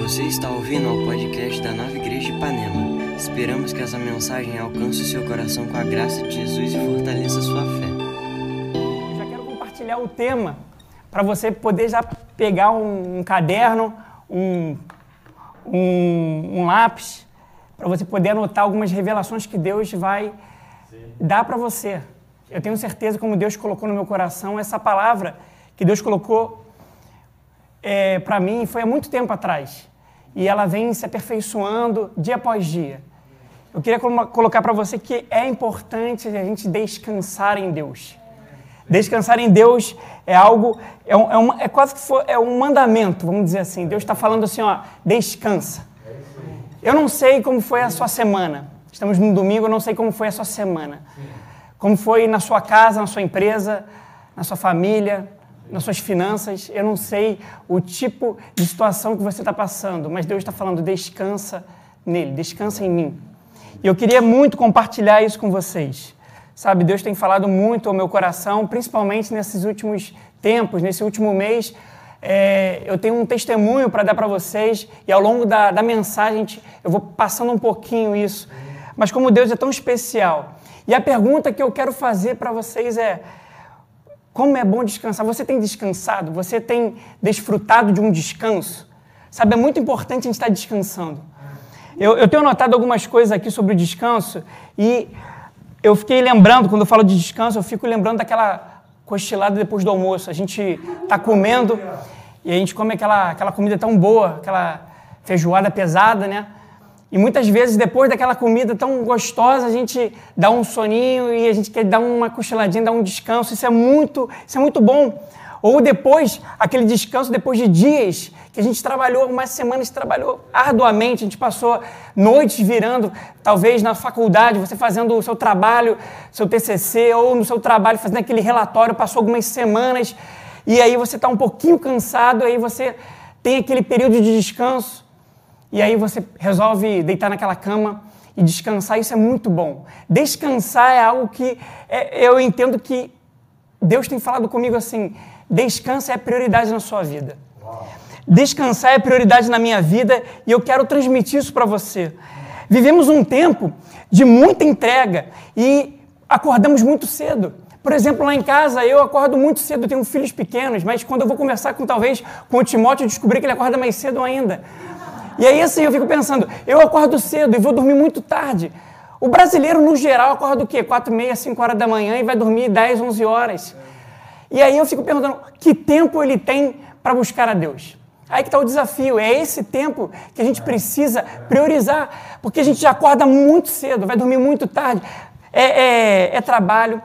Você está ouvindo ao podcast da Nova Igreja de Ipanema. Esperamos que essa mensagem alcance o seu coração com a graça de Jesus e fortaleça sua fé. Eu já quero compartilhar o tema para você poder já pegar um, um caderno, um, um, um lápis, para você poder anotar algumas revelações que Deus vai dar para você. Eu tenho certeza, como Deus colocou no meu coração, essa palavra que Deus colocou é, para mim foi há muito tempo atrás. E ela vem se aperfeiçoando dia após dia. Eu queria colocar para você que é importante a gente descansar em Deus. Descansar em Deus é algo, é, um, é, uma, é quase que for, é um mandamento, vamos dizer assim. Deus está falando assim, ó, descansa. Eu não sei como foi a sua semana. Estamos no domingo, eu não sei como foi a sua semana. Como foi na sua casa, na sua empresa, na sua família, nas suas finanças. Eu não sei o tipo de situação que você está passando, mas Deus está falando: descansa nele, descansa em mim. E eu queria muito compartilhar isso com vocês. Sabe, Deus tem falado muito ao meu coração, principalmente nesses últimos tempos, nesse último mês. É, eu tenho um testemunho para dar para vocês e ao longo da, da mensagem eu vou passando um pouquinho isso. Mas como Deus é tão especial. E a pergunta que eu quero fazer para vocês é: como é bom descansar. Você tem descansado? Você tem desfrutado de um descanso? Sabe, é muito importante a gente estar descansando. Eu, eu tenho notado algumas coisas aqui sobre o descanso e eu fiquei lembrando, quando eu falo de descanso, eu fico lembrando daquela cochilada depois do almoço. A gente está comendo e a gente come aquela, aquela comida tão boa, aquela feijoada pesada, né? E muitas vezes, depois daquela comida tão gostosa, a gente dá um soninho e a gente quer dar uma cochiladinha, dar um descanso. Isso é muito, isso é muito bom. Ou depois, aquele descanso depois de dias que a gente trabalhou, uma semana se trabalhou arduamente, a gente passou noites virando, talvez na faculdade, você fazendo o seu trabalho, seu TCC, ou no seu trabalho fazendo aquele relatório, passou algumas semanas, e aí você está um pouquinho cansado, aí você tem aquele período de descanso. E aí você resolve deitar naquela cama e descansar, isso é muito bom. Descansar é algo que é, eu entendo que Deus tem falado comigo assim: descansa é prioridade na sua vida. Descansar é prioridade na minha vida e eu quero transmitir isso para você. Vivemos um tempo de muita entrega e acordamos muito cedo. Por exemplo, lá em casa eu acordo muito cedo, tenho filhos pequenos, mas quando eu vou conversar com talvez com o Timóteo, eu descobri que ele acorda mais cedo ainda. E aí assim eu fico pensando, eu acordo cedo e vou dormir muito tarde. O brasileiro, no geral, acorda o quê? 4, meia, 5 horas da manhã e vai dormir 10, 11 horas. E aí eu fico perguntando, que tempo ele tem para buscar a Deus? Aí que está o desafio, é esse tempo que a gente precisa priorizar, porque a gente já acorda muito cedo, vai dormir muito tarde, é, é, é trabalho,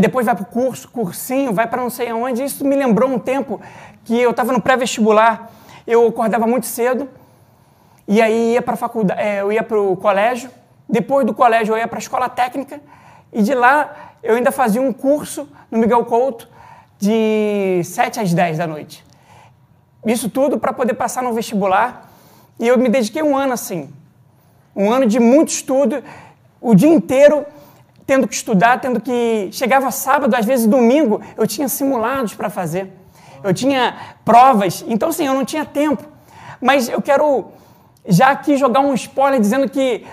depois vai para o curso, cursinho, vai para não sei aonde. Isso me lembrou um tempo que eu estava no pré-vestibular, eu acordava muito cedo, e aí ia para faculdade, é, eu ia para o colégio, depois do colégio eu ia para a escola técnica, e de lá eu ainda fazia um curso no Miguel Couto de 7 às 10 da noite. Isso tudo para poder passar no vestibular. E eu me dediquei um ano assim. Um ano de muito estudo, o dia inteiro tendo que estudar, tendo que. Chegava sábado, às vezes domingo, eu tinha simulados para fazer. Eu tinha provas. Então, assim, eu não tinha tempo. Mas eu quero já aqui jogar um spoiler dizendo que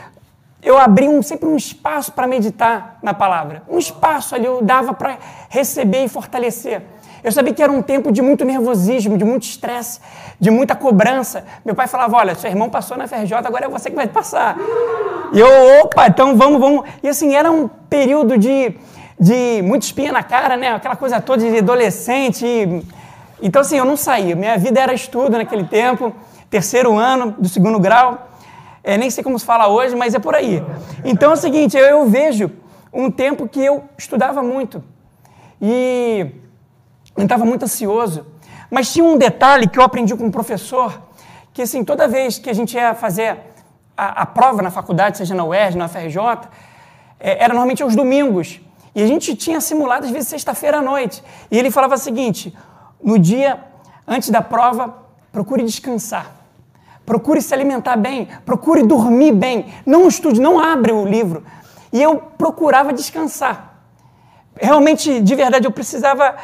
eu abri um, sempre um espaço para meditar na palavra. Um espaço ali eu dava para receber e fortalecer. Eu sabia que era um tempo de muito nervosismo, de muito estresse, de muita cobrança. Meu pai falava: Olha, seu irmão passou na FRJ, agora é você que vai passar. E eu, opa, então vamos, vamos. E assim, era um período de, de muito espinha na cara, né? Aquela coisa toda de adolescente. E... Então, assim, eu não saía. Minha vida era estudo naquele tempo terceiro ano do segundo grau. É, nem sei como se fala hoje, mas é por aí. Então é o seguinte, eu, eu vejo um tempo que eu estudava muito e estava muito ansioso. Mas tinha um detalhe que eu aprendi com um professor, que assim, toda vez que a gente ia fazer a, a prova na faculdade, seja na UERJ, na FRJ, é, era normalmente aos domingos. E a gente tinha simulado, às vezes, sexta-feira à noite. E ele falava o seguinte, no dia antes da prova, procure descansar. Procure se alimentar bem, procure dormir bem. Não estude, não abre o livro. E eu procurava descansar. Realmente, de verdade, eu precisava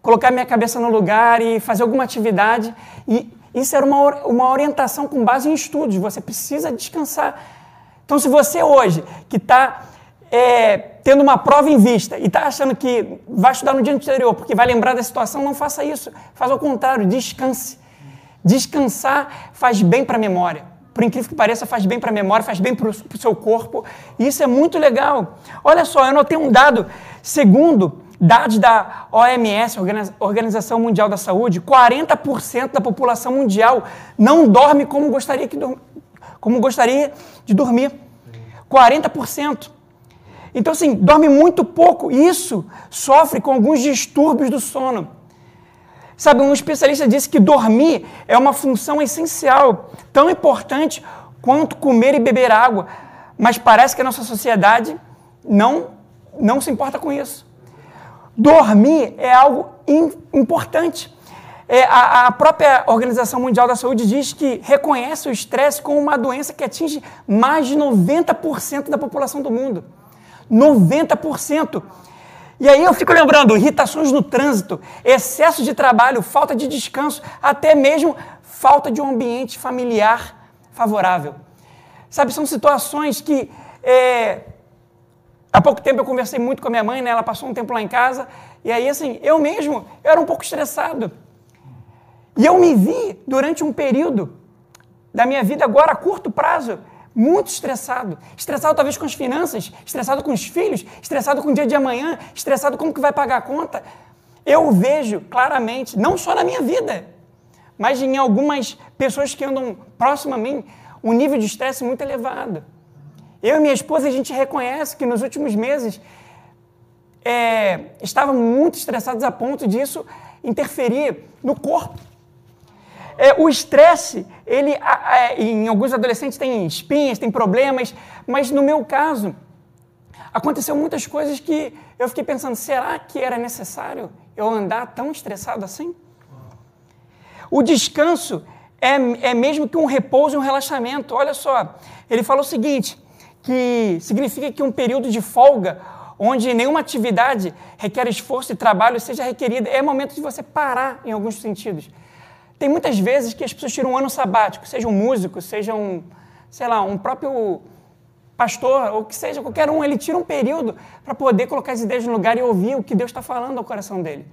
colocar minha cabeça no lugar e fazer alguma atividade. E, Isso era uma, uma orientação com base em estudos. Você precisa descansar. Então, se você hoje, que está é, tendo uma prova em vista e está achando que vai estudar no dia anterior porque vai lembrar da situação, não faça isso. Faz ao contrário, descanse. Descansar faz bem para a memória. Por incrível que pareça, faz bem para a memória, faz bem para o seu corpo. E isso é muito legal. Olha só, eu notei um dado, segundo dados da OMS, Organização Mundial da Saúde, 40% da população mundial não dorme como gostaria, que, como gostaria de dormir. 40%. Então, assim, dorme muito pouco. Isso sofre com alguns distúrbios do sono. Sabe, um especialista disse que dormir é uma função essencial, tão importante quanto comer e beber água. Mas parece que a nossa sociedade não, não se importa com isso. Dormir é algo importante. É, a, a, própria Organização Mundial da Saúde diz que reconhece o estresse como uma doença que atinge mais de 90% da população do mundo. 90%. E aí eu fico lembrando, irritações no trânsito, excesso de trabalho, falta de descanso, até mesmo falta de um ambiente familiar favorável. Sabe, são situações que é, há pouco tempo eu conversei muito com a minha mãe, né? Ela passou um tempo lá em casa, e aí assim, eu mesmo, eu era um pouco estressado. E eu me vi durante um período da minha vida agora a curto prazo muito estressado. Estressado talvez com as finanças, estressado com os filhos, estressado com o dia de amanhã, estressado como que vai pagar a conta. Eu vejo claramente, não só na minha vida, mas em algumas pessoas que andam próximo a mim, um nível de estresse muito elevado. Eu e minha esposa, a gente reconhece que nos últimos meses é, estavam muito estressados a ponto disso interferir no corpo. É, o estresse, ele, é, em alguns adolescentes tem espinhas, tem problemas, mas no meu caso, aconteceu muitas coisas que eu fiquei pensando, será que era necessário eu andar tão estressado assim? O descanso é, é mesmo que um repouso e um relaxamento. Olha só, ele falou o seguinte, que significa que um período de folga onde nenhuma atividade requer esforço e trabalho seja requerida, é momento de você parar em alguns sentidos. Tem muitas vezes que as pessoas tiram um ano sabático, seja um músico, seja um, sei lá, um próprio pastor, ou que seja qualquer um, ele tira um período para poder colocar as ideias no lugar e ouvir o que Deus está falando ao coração dele.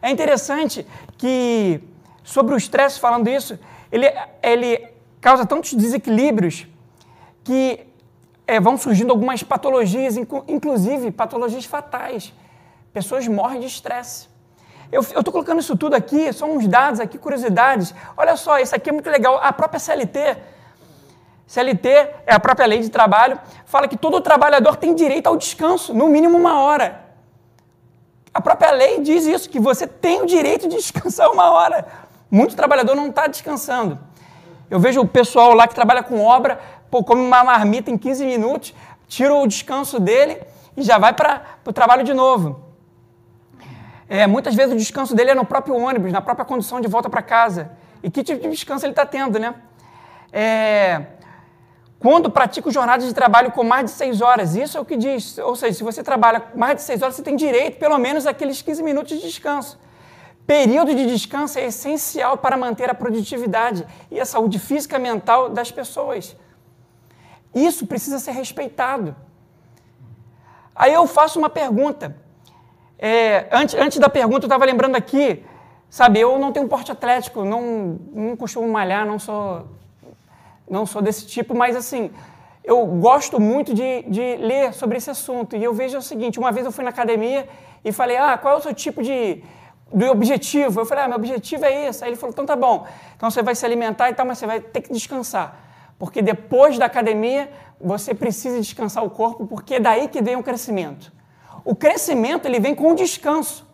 É interessante que, sobre o estresse, falando isso, ele, ele causa tantos desequilíbrios que é, vão surgindo algumas patologias, inclusive patologias fatais. Pessoas morrem de estresse. Eu estou colocando isso tudo aqui, são uns dados aqui, curiosidades. Olha só, isso aqui é muito legal. A própria CLT, CLT é a própria lei de trabalho, fala que todo trabalhador tem direito ao descanso, no mínimo uma hora. A própria lei diz isso, que você tem o direito de descansar uma hora. Muito trabalhador não está descansando. Eu vejo o pessoal lá que trabalha com obra, pô, come uma marmita em 15 minutos, tira o descanso dele e já vai para o trabalho de novo. É, muitas vezes o descanso dele é no próprio ônibus, na própria condução de volta para casa. E que tipo de descanso ele está tendo, né? É, quando pratica jornadas de trabalho com mais de seis horas, isso é o que diz. Ou seja, se você trabalha mais de seis horas, você tem direito, pelo menos, àqueles 15 minutos de descanso. Período de descanso é essencial para manter a produtividade e a saúde física e mental das pessoas. Isso precisa ser respeitado. Aí eu faço uma pergunta. É, antes, antes da pergunta, eu estava lembrando aqui, sabe, eu não tenho um porte atlético, não, não costumo malhar, não sou, não sou desse tipo, mas assim, eu gosto muito de, de ler sobre esse assunto. E eu vejo o seguinte: uma vez eu fui na academia e falei, ah, qual é o seu tipo de, de objetivo? Eu falei, ah, meu objetivo é esse. Aí ele falou, então tá bom, então você vai se alimentar e tal, mas você vai ter que descansar. Porque depois da academia, você precisa descansar o corpo, porque é daí que vem o crescimento. O crescimento ele vem com o descanso.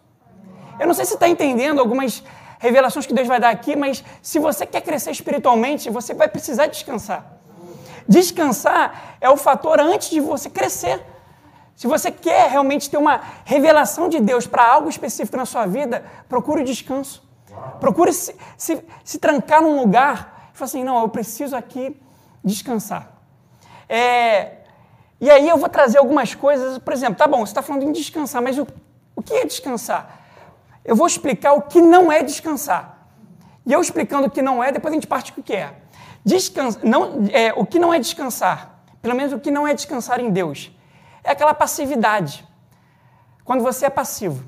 Eu não sei se está entendendo algumas revelações que Deus vai dar aqui, mas se você quer crescer espiritualmente, você vai precisar descansar. Descansar é o fator antes de você crescer. Se você quer realmente ter uma revelação de Deus para algo específico na sua vida, procure o descanso. Procure se, se, se trancar num lugar e falar assim: não, eu preciso aqui descansar. É, e aí eu vou trazer algumas coisas, por exemplo, tá bom, você está falando em descansar, mas o, o que é descansar? Eu vou explicar o que não é descansar. E eu explicando o que não é, depois a gente parte com o que é. Descansa, não, é, o que não é descansar, pelo menos o que não é descansar em Deus, é aquela passividade. Quando você é passivo.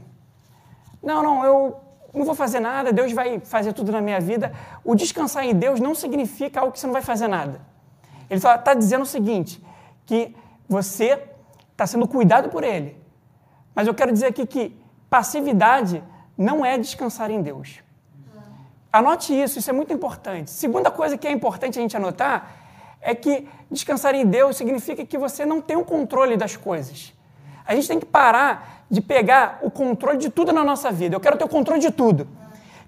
Não, não, eu não vou fazer nada, Deus vai fazer tudo na minha vida. O descansar em Deus não significa algo que você não vai fazer nada. Ele está dizendo o seguinte, que você está sendo cuidado por Ele. Mas eu quero dizer aqui que passividade não é descansar em Deus. Anote isso, isso é muito importante. Segunda coisa que é importante a gente anotar é que descansar em Deus significa que você não tem o controle das coisas. A gente tem que parar de pegar o controle de tudo na nossa vida. Eu quero ter o controle de tudo.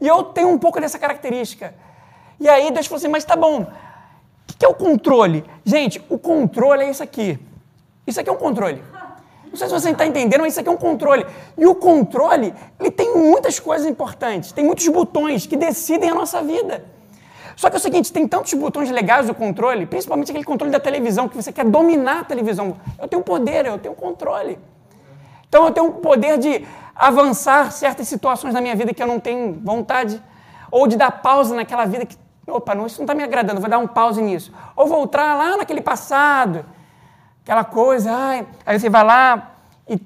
E eu tenho um pouco dessa característica. E aí Deus falou assim: mas tá bom, o que é o controle? Gente, o controle é isso aqui. Isso aqui é um controle. Não sei se você está entendendo, mas isso aqui é um controle. E o controle, ele tem muitas coisas importantes, tem muitos botões que decidem a nossa vida. Só que é o seguinte, tem tantos botões legais do controle, principalmente aquele controle da televisão, que você quer dominar a televisão. Eu tenho poder, eu tenho controle. Então eu tenho o poder de avançar certas situações na minha vida que eu não tenho vontade, ou de dar pausa naquela vida que, opa, não, isso não está me agradando, vou dar um pause nisso. Ou voltar lá naquele passado, aquela coisa, ai, aí você vai lá e,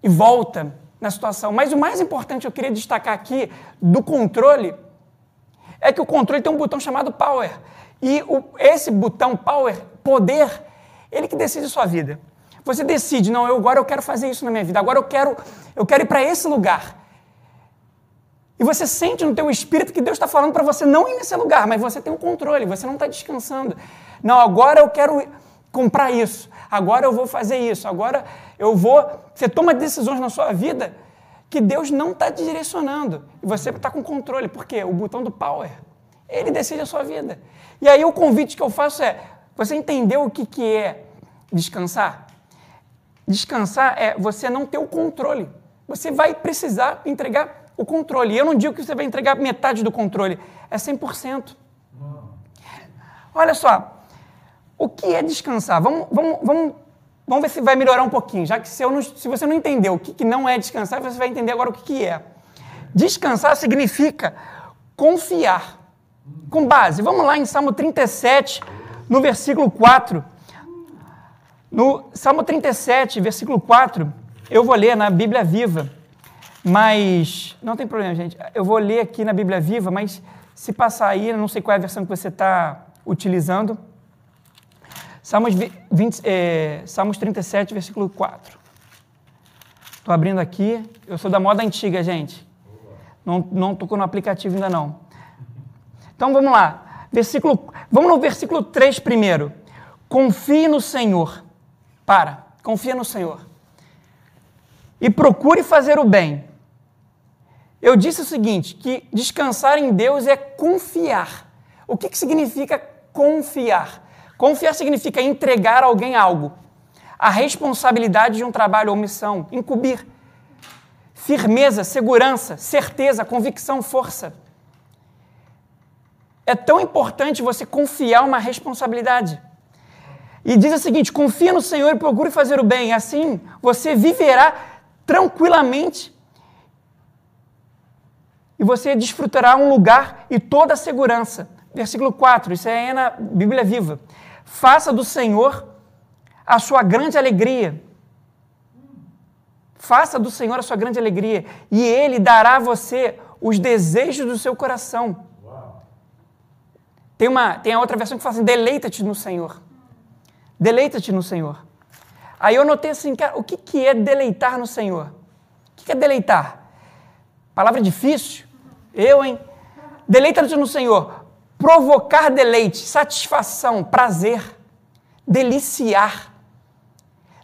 e volta na situação. Mas o mais importante eu queria destacar aqui do controle é que o controle tem um botão chamado Power. E o, esse botão Power, poder, ele que decide a sua vida. Você decide, não, eu agora eu quero fazer isso na minha vida, agora eu quero, eu quero ir para esse lugar. E você sente no teu espírito que Deus está falando para você não ir nesse lugar, mas você tem o um controle, você não está descansando. Não, agora eu quero comprar isso, agora eu vou fazer isso, agora eu vou. Você toma decisões na sua vida que Deus não está direcionando. E você está com controle. Por quê? O botão do power. Ele decide a sua vida. E aí o convite que eu faço é: você entendeu o que, que é descansar? Descansar é você não ter o controle. Você vai precisar entregar o controle. E eu não digo que você vai entregar metade do controle, é 100%. Olha só, o que é descansar? Vamos, vamos, vamos, vamos ver se vai melhorar um pouquinho, já que se, não, se você não entendeu o que, que, não é descansar, você vai entender agora o que, que é. Descansar significa confiar. Com base, vamos lá em Salmo 37, no versículo 4. No Salmo 37, versículo 4, eu vou ler na Bíblia Viva, mas não tem problema, gente. Eu vou ler aqui na Bíblia Viva, mas se passar aí, não sei qual é a versão que você está utilizando. Salmos, 20, é, Salmos 37, versículo 4. Estou abrindo aqui. Eu sou da moda antiga, gente. Não, não tocou no aplicativo ainda não. Então vamos lá. Versículo, vamos no versículo 3 primeiro. Confie no Senhor para, confia no Senhor. E procure fazer o bem. Eu disse o seguinte: que descansar em Deus é confiar. O que, que significa confiar? Confiar significa entregar a alguém algo, a responsabilidade de um trabalho ou missão, incumbir. Firmeza, segurança, certeza, convicção, força. É tão importante você confiar uma responsabilidade. E diz o seguinte: confia no Senhor e procure fazer o bem, assim você viverá tranquilamente e você desfrutará um lugar e toda a segurança. Versículo 4, isso é na Bíblia Viva. Faça do Senhor a sua grande alegria. Faça do Senhor a sua grande alegria, e Ele dará a você os desejos do seu coração. Tem, uma, tem a outra versão que fala assim: deleita-te no Senhor. Deleita-te no Senhor. Aí eu notei assim, cara, o que, que é deleitar no Senhor? O que, que é deleitar? Palavra difícil? Eu, hein? Deleita-te no Senhor. Provocar deleite, satisfação, prazer, deliciar.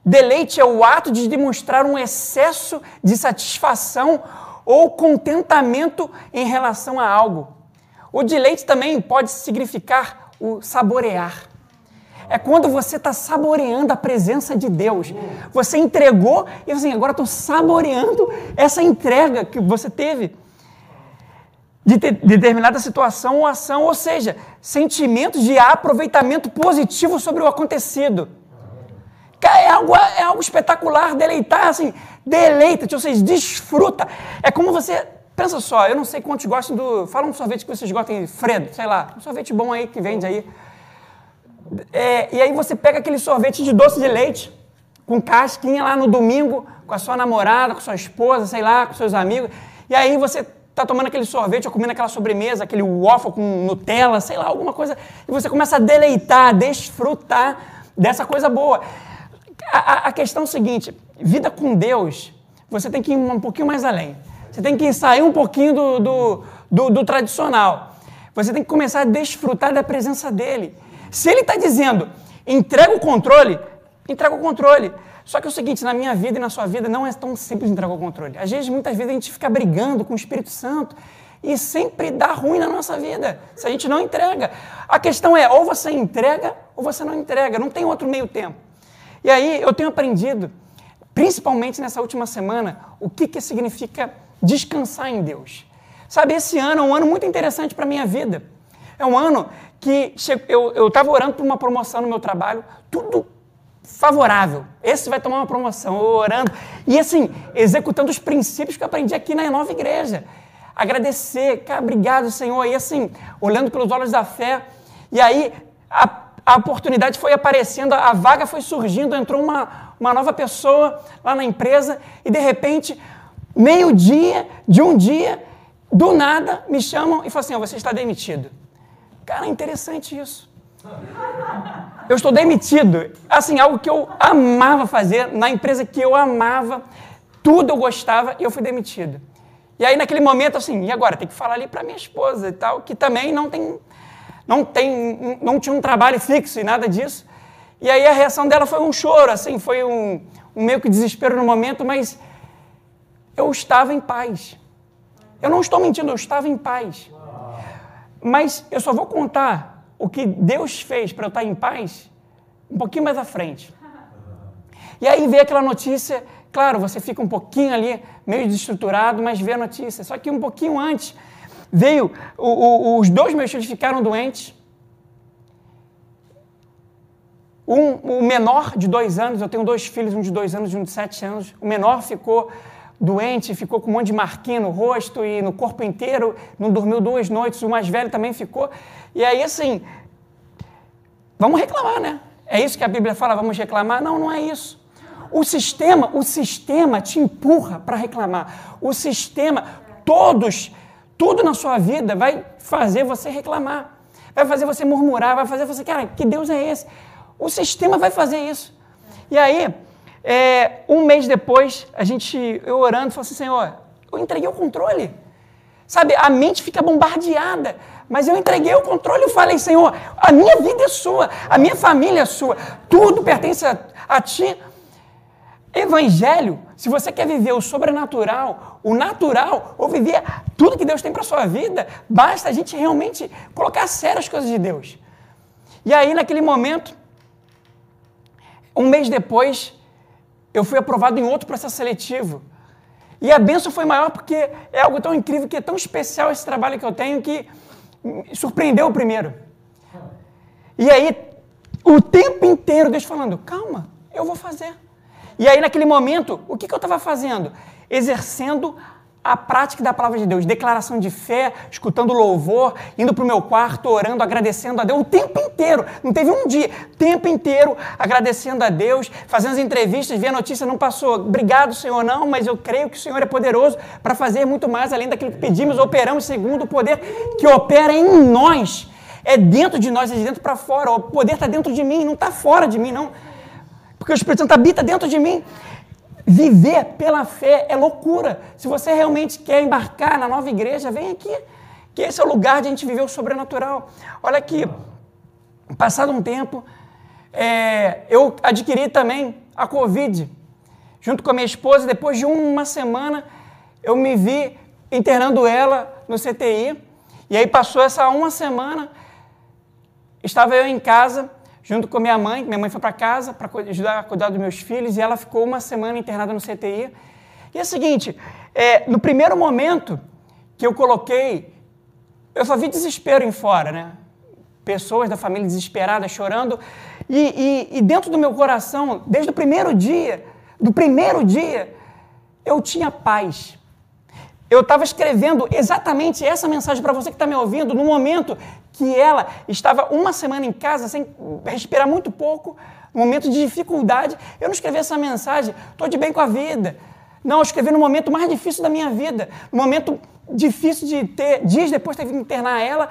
Deleite é o ato de demonstrar um excesso de satisfação ou contentamento em relação a algo. O deleite também pode significar o saborear. É quando você está saboreando a presença de Deus. Você entregou e assim, agora estou saboreando essa entrega que você teve de, de determinada situação ou ação, ou seja, sentimentos de aproveitamento positivo sobre o acontecido. É algo, é algo espetacular, deleitar, assim, deleita-te, ou seja, desfruta. É como você pensa só, eu não sei quantos gostam do. Fala um sorvete que vocês gostam, Fredo, sei lá, um sorvete bom aí que vende aí. É, e aí você pega aquele sorvete de doce de leite, com casquinha lá no domingo, com a sua namorada, com sua esposa, sei lá, com seus amigos. E aí você tá tomando aquele sorvete ou comendo aquela sobremesa, aquele waffle com Nutella, sei lá, alguma coisa, e você começa a deleitar, desfrutar dessa coisa boa. A, a questão é o seguinte: vida com Deus, você tem que ir um pouquinho mais além. Você tem que sair um pouquinho do, do, do, do tradicional. Você tem que começar a desfrutar da presença dele. Se ele está dizendo, entrega o controle, entrega o controle. Só que é o seguinte, na minha vida e na sua vida não é tão simples entregar o controle. Às vezes, muitas vezes, a gente fica brigando com o Espírito Santo e sempre dá ruim na nossa vida se a gente não entrega. A questão é, ou você entrega ou você não entrega, não tem outro meio tempo. E aí eu tenho aprendido, principalmente nessa última semana, o que, que significa descansar em Deus. Sabe, esse ano é um ano muito interessante para a minha vida. É um ano que eu estava orando por uma promoção no meu trabalho, tudo favorável. Esse vai tomar uma promoção, orando. E assim, executando os princípios que eu aprendi aqui na nova igreja. Agradecer, cara, obrigado, Senhor. E assim, olhando pelos olhos da fé. E aí, a, a oportunidade foi aparecendo, a vaga foi surgindo, entrou uma, uma nova pessoa lá na empresa e de repente, meio-dia de um dia, do nada, me chamam e falam assim: oh, você está demitido. Cara, é interessante isso. Eu estou demitido. Assim, algo que eu amava fazer, na empresa que eu amava, tudo eu gostava e eu fui demitido. E aí, naquele momento, assim, e agora? Tem que falar ali para minha esposa e tal, que também não tem, não tem, não tinha um trabalho fixo e nada disso. E aí a reação dela foi um choro, assim, foi um, um meio que desespero no momento, mas eu estava em paz. Eu não estou mentindo, eu estava em paz. Mas eu só vou contar o que Deus fez para eu estar em paz um pouquinho mais à frente. E aí vê aquela notícia, claro, você fica um pouquinho ali, meio desestruturado, mas vê a notícia. Só que um pouquinho antes veio, o, o, os dois meus filhos ficaram doentes. Um, o menor de dois anos, eu tenho dois filhos, um de dois anos e um de sete anos. O menor ficou doente, ficou com um monte de marquinha no rosto e no corpo inteiro, não dormiu duas noites, o mais velho também ficou. E aí, assim, vamos reclamar, né? É isso que a Bíblia fala, vamos reclamar? Não, não é isso. O sistema, o sistema te empurra para reclamar. O sistema, todos, tudo na sua vida vai fazer você reclamar. Vai fazer você murmurar, vai fazer você, cara, que Deus é esse? O sistema vai fazer isso. E aí, é, um mês depois, a gente, eu orando, falei assim, Senhor, eu entreguei o controle. Sabe, a mente fica bombardeada, mas eu entreguei o controle e falei, Senhor, a minha vida é sua, a minha família é sua, tudo pertence a, a Ti. Evangelho, se você quer viver o sobrenatural, o natural, ou viver tudo que Deus tem para a sua vida, basta a gente realmente colocar a sério as coisas de Deus. E aí, naquele momento, um mês depois, eu fui aprovado em outro processo seletivo. E a benção foi maior porque é algo tão incrível, que é tão especial esse trabalho que eu tenho, que surpreendeu o primeiro. E aí, o tempo inteiro, Deus falando: calma, eu vou fazer. E aí, naquele momento, o que, que eu estava fazendo? Exercendo a prática da palavra de Deus, declaração de fé, escutando louvor, indo para o meu quarto, orando, agradecendo a Deus o tempo inteiro. Não teve um dia, tempo inteiro agradecendo a Deus, fazendo as entrevistas, via a notícia, não passou. Obrigado, Senhor, não, mas eu creio que o Senhor é poderoso para fazer muito mais além daquilo que pedimos, operamos segundo o poder que opera em nós. É dentro de nós, é de dentro para fora. O poder está dentro de mim, não está fora de mim, não. Porque o Espírito Santo habita dentro de mim. Viver pela fé é loucura. Se você realmente quer embarcar na nova igreja, vem aqui, que esse é o lugar de a gente viver o sobrenatural. Olha aqui, passado um tempo, é, eu adquiri também a Covid, junto com a minha esposa. Depois de uma semana, eu me vi internando ela no CTI. E aí passou essa uma semana, estava eu em casa, junto com minha mãe. Minha mãe foi para casa para ajudar a cuidar dos meus filhos e ela ficou uma semana internada no CTI. E é o seguinte, é, no primeiro momento que eu coloquei, eu só vi desespero em fora, né? Pessoas da família desesperadas, chorando. E, e, e dentro do meu coração, desde o primeiro dia, do primeiro dia, eu tinha paz. Eu estava escrevendo exatamente essa mensagem para você que está me ouvindo no momento que ela estava uma semana em casa, sem respirar muito pouco, no momento de dificuldade. Eu não escrevi essa mensagem, estou de bem com a vida. Não, eu escrevi no momento mais difícil da minha vida, no momento difícil de ter, dias depois teve que internar ela.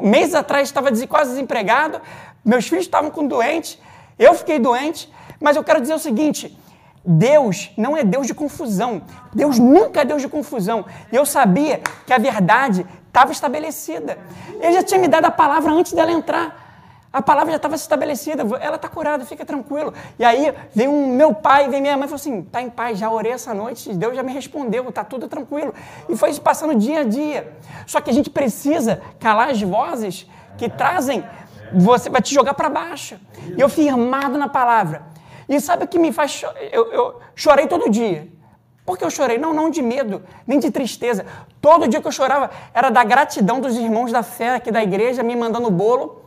Meses atrás estava quase desempregado, meus filhos estavam com doente, eu fiquei doente, mas eu quero dizer o seguinte: Deus não é Deus de confusão. Deus nunca é Deus de confusão. E eu sabia que a verdade estava estabelecida. Ele já tinha me dado a palavra antes dela entrar. A palavra já estava estabelecida. Ela está curada, fica tranquilo. E aí vem um meu pai, vem minha mãe e falou assim: tá em paz, já orei essa noite, Deus já me respondeu, está tudo tranquilo. E foi passando dia a dia. Só que a gente precisa calar as vozes que trazem, você vai te jogar para baixo. E eu firmado na palavra. E sabe o que me faz chorar? Eu, eu chorei todo dia. Por que eu chorei? Não, não de medo, nem de tristeza. Todo dia que eu chorava era da gratidão dos irmãos da fé aqui da igreja me mandando bolo.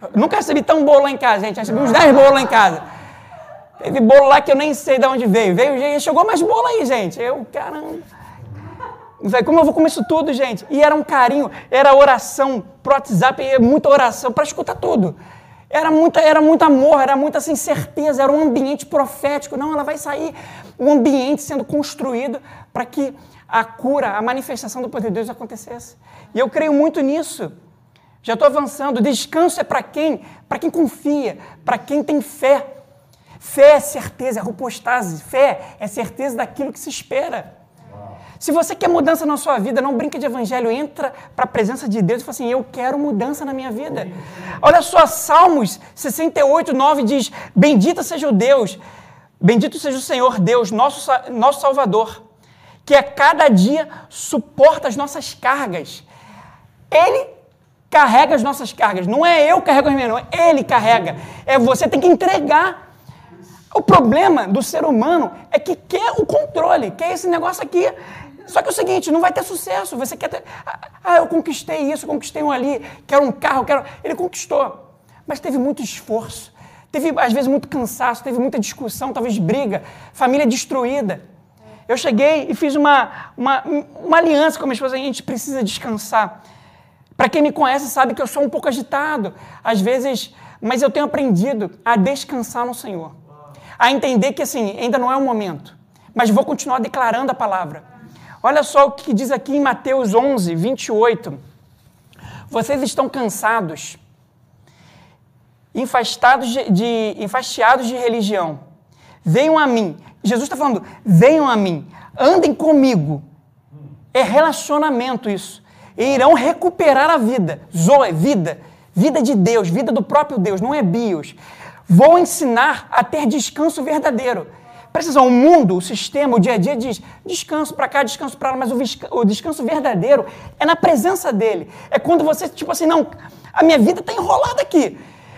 Eu nunca recebi tão bolo lá em casa, gente. Eu recebi uns 10 bolos lá em casa. Teve bolo lá que eu nem sei de onde veio. Veio, chegou mais bolo aí, gente. Eu, caramba. Como eu vou comer isso tudo, gente? E era um carinho, era oração pro WhatsApp, muita oração para escutar tudo. Era, muita, era muito amor, era muita assim, certeza, era um ambiente profético. Não, ela vai sair, um ambiente sendo construído para que a cura, a manifestação do poder de Deus acontecesse. E eu creio muito nisso. Já estou avançando. Descanso é para quem? Para quem confia, para quem tem fé. Fé é certeza, é rupostase. Fé é certeza daquilo que se espera. Se você quer mudança na sua vida, não brinca de evangelho, entra para a presença de Deus e fala assim: Eu quero mudança na minha vida. Olha só, Salmos 68, 9 diz: Bendita seja o Deus, bendito seja o Senhor Deus, nosso, nosso Salvador, que a cada dia suporta as nossas cargas. Ele carrega as nossas cargas. Não é eu que carrego as minhas, não. É ele carrega. É você tem que entregar. O problema do ser humano é que quer o controle, quer esse negócio aqui. Só que é o seguinte, não vai ter sucesso. Você quer ter. Ah, eu conquistei isso, conquistei um ali, quero um carro, quero. Ele conquistou. Mas teve muito esforço. Teve, às vezes, muito cansaço, teve muita discussão, talvez briga, família destruída. Eu cheguei e fiz uma, uma, uma aliança com a minha esposa, a gente precisa descansar. Para quem me conhece sabe que eu sou um pouco agitado, às vezes, mas eu tenho aprendido a descansar no Senhor. A entender que assim, ainda não é o momento, mas vou continuar declarando a palavra. Olha só o que diz aqui em Mateus 11, 28. Vocês estão cansados, enfastados de, de, enfastiados de religião. Venham a mim. Jesus está falando, venham a mim, andem comigo. É relacionamento isso. E irão recuperar a vida. Zoe, vida. Vida de Deus, vida do próprio Deus, não é bios. Vou ensinar a ter descanso verdadeiro. Atenção, o mundo, o sistema, o dia a dia diz descanso para cá, descanso para lá, mas o, descanso verdadeiro é na presença dele. É quando você, tipo assim, não, a minha vida está enrolada aqui.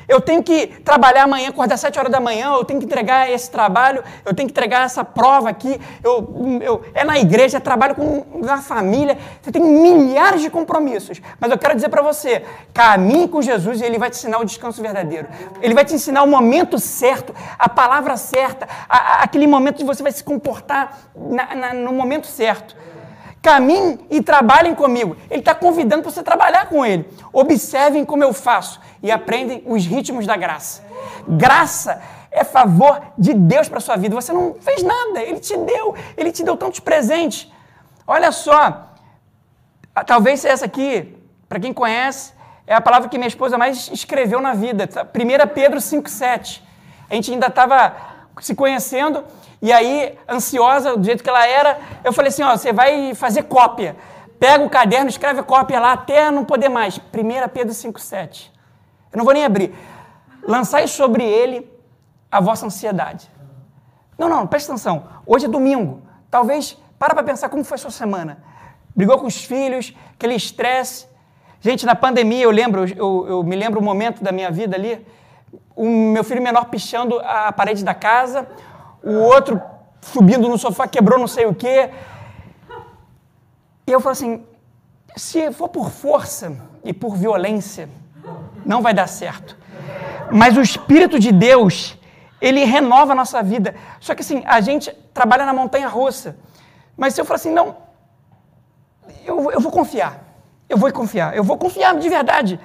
Eu tenho que trabalhar amanhã, acordar 7 horas da manhã, eu tenho que entregar esse trabalho, eu tenho que entregar essa prova aqui, eu, eu, é na igreja, é trabalho com na família, você tem milhares de compromissos. Mas eu quero dizer para você, caminhe com Jesus e Ele vai te ensinar o descanso verdadeiro. Ele vai te ensinar o momento certo, a palavra certa, a, a, aquele momento de você vai se comportar na, na, no momento certo. Caminhem e trabalhem comigo. Ele está convidando para você trabalhar com Ele. Observem como eu faço e aprendem os ritmos da graça. Graça é favor de Deus para sua vida. Você não fez nada, Ele te deu, Ele te deu tantos presentes. Olha só, talvez essa aqui, para quem conhece, é a palavra que minha esposa mais escreveu na vida. 1 Pedro 5,7. A gente ainda estava se conhecendo, e aí, ansiosa, do jeito que ela era, eu falei assim: ó, você vai fazer cópia. Pega o caderno, escreve cópia lá até não poder mais. 1 Pedro 5,7. Eu não vou nem abrir. Lançai sobre ele a vossa ansiedade. Não, não, presta atenção. Hoje é domingo. Talvez, para para pensar como foi a sua semana. Brigou com os filhos, aquele estresse. Gente, na pandemia, eu lembro, eu, eu me lembro um momento da minha vida ali, o meu filho menor pichando a parede da casa, o outro subindo no sofá, quebrou não sei o quê. E eu falo assim, se for por força e por violência, não vai dar certo. Mas o Espírito de Deus, ele renova a nossa vida. Só que assim, a gente trabalha na montanha russa. Mas se eu falar assim, não, eu, eu vou confiar. Eu vou confiar. Eu vou confiar de verdade.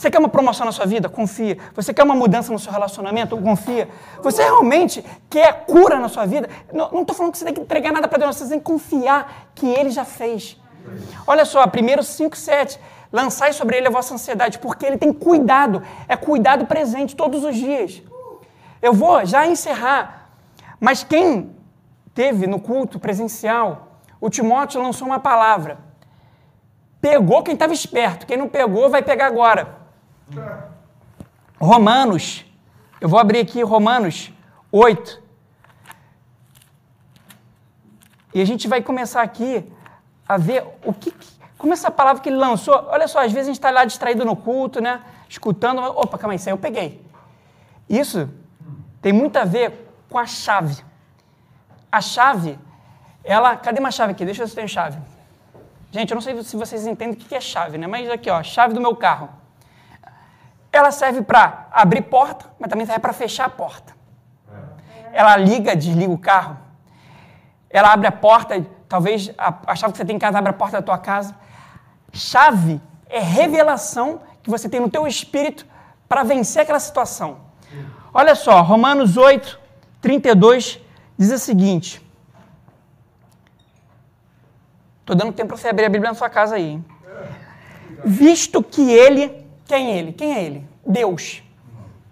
Você quer uma promoção na sua vida? Confia. Você quer uma mudança no seu relacionamento? Confia. Você realmente quer cura na sua vida? Não estou falando que você tem que entregar nada para Deus, você tem que confiar que Ele já fez. Olha só, 1 5, 7. Lançai sobre Ele a vossa ansiedade, porque Ele tem cuidado. É cuidado presente todos os dias. Eu vou já encerrar. Mas quem teve no culto presencial, o Timóteo lançou uma palavra. Pegou quem estava esperto. Quem não pegou, vai pegar agora. Romanos, eu vou abrir aqui Romanos 8. E a gente vai começar aqui a ver o que, como essa palavra que ele lançou. Olha só, às vezes a gente está lá distraído no culto, né? Escutando, opa, calma aí, isso aí eu peguei. Isso tem muito a ver com a chave. A chave, ela. Cadê uma chave aqui? Deixa eu ver se tem chave. Gente, eu não sei se vocês entendem o que é chave, né? Mas aqui, ó, chave do meu carro. Ela serve para abrir porta, mas também serve para fechar a porta. Ela liga, desliga o carro. Ela abre a porta, talvez a, a chave que você tem em casa abre a porta da tua casa. Chave é revelação que você tem no teu espírito para vencer aquela situação. Olha só, Romanos 8, 32 diz o seguinte. Estou dando tempo para você abrir a Bíblia na sua casa aí. Hein? Visto que ele quem é ele? Quem é ele? Deus.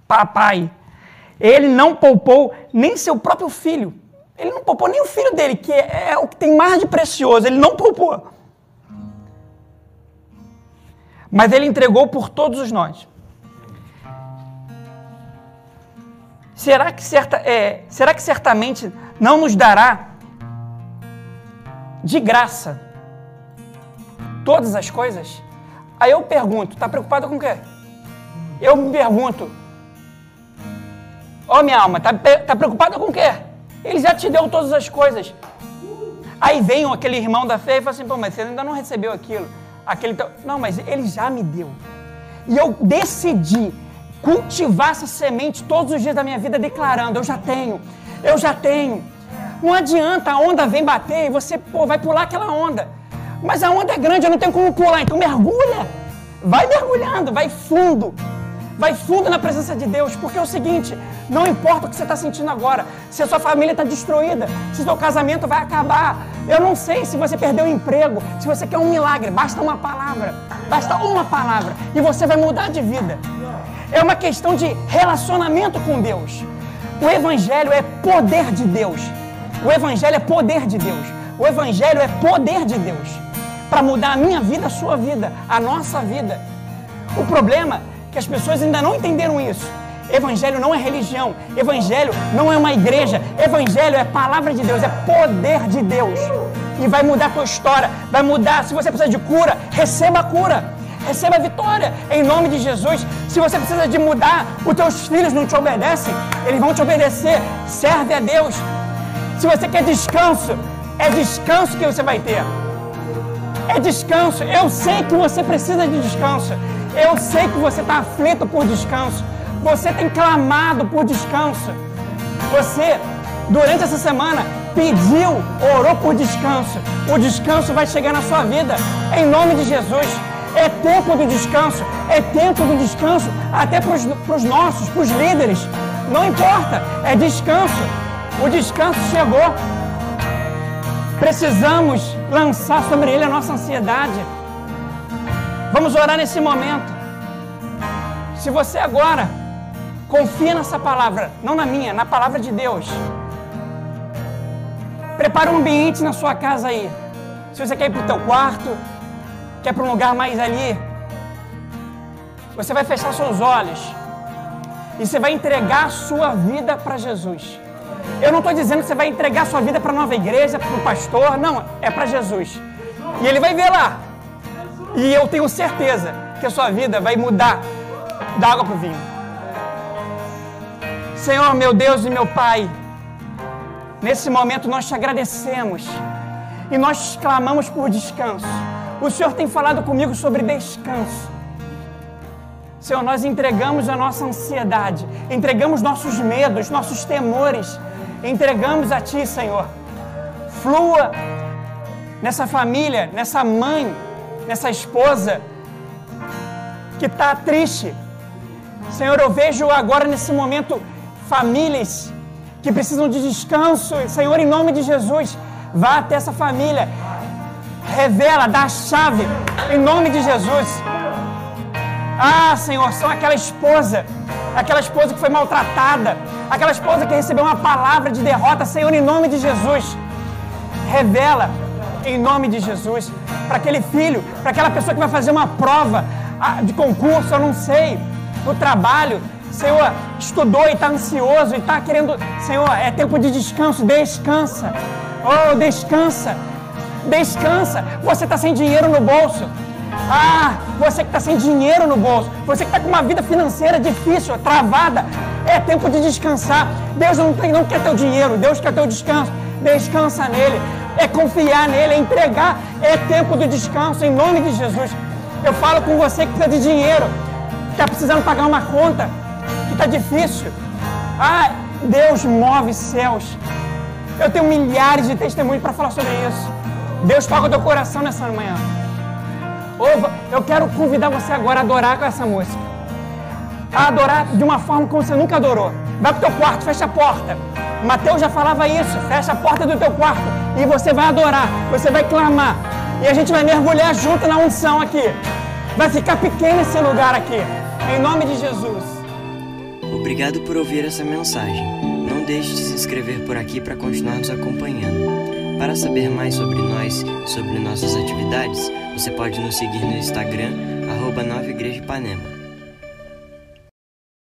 Papai. Ele não poupou nem seu próprio filho. Ele não poupou nem o filho dele, que é, é o que tem mais de precioso. Ele não poupou. Mas ele entregou por todos os nós. Será que, certa, é, será que certamente não nos dará de graça todas as coisas? Aí eu pergunto, está preocupado com o quê? Eu me pergunto, ó oh, minha alma, está tá preocupada com o quê? Ele já te deu todas as coisas. Aí vem aquele irmão da fé e fala assim, pô, mas você ainda não recebeu aquilo. Aquele Não, mas ele já me deu. E eu decidi cultivar essa semente todos os dias da minha vida, declarando: eu já tenho, eu já tenho. Não adianta, a onda vem bater e você pô, vai pular aquela onda. Mas a onda é grande, eu não tenho como pular, então mergulha. Vai mergulhando, vai fundo. Vai fundo na presença de Deus, porque é o seguinte: não importa o que você está sentindo agora, se a sua família está destruída, se o seu casamento vai acabar, eu não sei se você perdeu o emprego, se você quer um milagre, basta uma palavra, basta uma palavra e você vai mudar de vida. É uma questão de relacionamento com Deus. O Evangelho é poder de Deus. O Evangelho é poder de Deus. O Evangelho é poder de Deus para mudar a minha vida, a sua vida, a nossa vida. O problema é que as pessoas ainda não entenderam isso. Evangelho não é religião, evangelho não é uma igreja, evangelho é palavra de Deus, é poder de Deus. E vai mudar a tua história, vai mudar. Se você precisa de cura, receba a cura, receba a vitória, em nome de Jesus. Se você precisa de mudar, os teus filhos não te obedecem, eles vão te obedecer. Serve a Deus. Se você quer descanso, é descanso que você vai ter é descanso. Eu sei que você precisa de descanso. Eu sei que você está aflito por descanso. Você tem clamado por descanso. Você, durante essa semana, pediu, orou por descanso. O descanso vai chegar na sua vida, em nome de Jesus. É tempo do descanso, é tempo do descanso, até para os nossos, para os líderes. Não importa, é descanso. O descanso chegou. Precisamos lançar sobre ele a nossa ansiedade. Vamos orar nesse momento. Se você agora confia nessa palavra, não na minha, na palavra de Deus, prepara um ambiente na sua casa aí. Se você quer ir para o teu quarto, quer para um lugar mais ali, você vai fechar seus olhos e você vai entregar a sua vida para Jesus. Eu não estou dizendo que você vai entregar sua vida para a nova igreja, para o pastor, não, é para Jesus. E ele vai ver lá. E eu tenho certeza que a sua vida vai mudar da água para o vinho. Senhor, meu Deus e meu Pai, nesse momento nós te agradecemos e nós clamamos por descanso. O Senhor tem falado comigo sobre descanso. Senhor, nós entregamos a nossa ansiedade, entregamos nossos medos, nossos temores entregamos a Ti, Senhor. Flua nessa família, nessa mãe, nessa esposa que está triste. Senhor, eu vejo agora nesse momento famílias que precisam de descanso. Senhor, em nome de Jesus, vá até essa família. Revela, dá a chave, em nome de Jesus. Ah, Senhor, são aquela esposa, aquela esposa que foi maltratada, aquela esposa que recebeu uma palavra de derrota, Senhor, em nome de Jesus. Revela, em nome de Jesus, para aquele filho, para aquela pessoa que vai fazer uma prova ah, de concurso, eu não sei, no trabalho, Senhor, estudou e está ansioso e está querendo, Senhor, é tempo de descanso, descansa. Oh, descansa, descansa. Você está sem dinheiro no bolso. Ah, você que está sem dinheiro no bolso, você que está com uma vida financeira difícil, travada, é tempo de descansar. Deus não, tem, não quer teu dinheiro, Deus quer teu descanso. Descansa nele, é confiar nele, é entregar. É tempo do descanso, em nome de Jesus. Eu falo com você que precisa de dinheiro, está precisando pagar uma conta, que está difícil. Ah, Deus move céus. Eu tenho milhares de testemunhos para falar sobre isso. Deus toca o teu coração nessa manhã. Eu quero convidar você agora a adorar com essa música. A adorar de uma forma como você nunca adorou. Vai pro teu quarto, fecha a porta. Mateus já falava isso, fecha a porta do teu quarto e você vai adorar, você vai clamar. E a gente vai mergulhar junto na unção aqui. Vai ficar pequeno esse lugar aqui. Em nome de Jesus. Obrigado por ouvir essa mensagem. Não deixe de se inscrever por aqui para continuar nos acompanhando. Para saber mais sobre nós e sobre nossas atividades, você pode nos seguir no Instagram, arroba Nova Igreja Ipanema.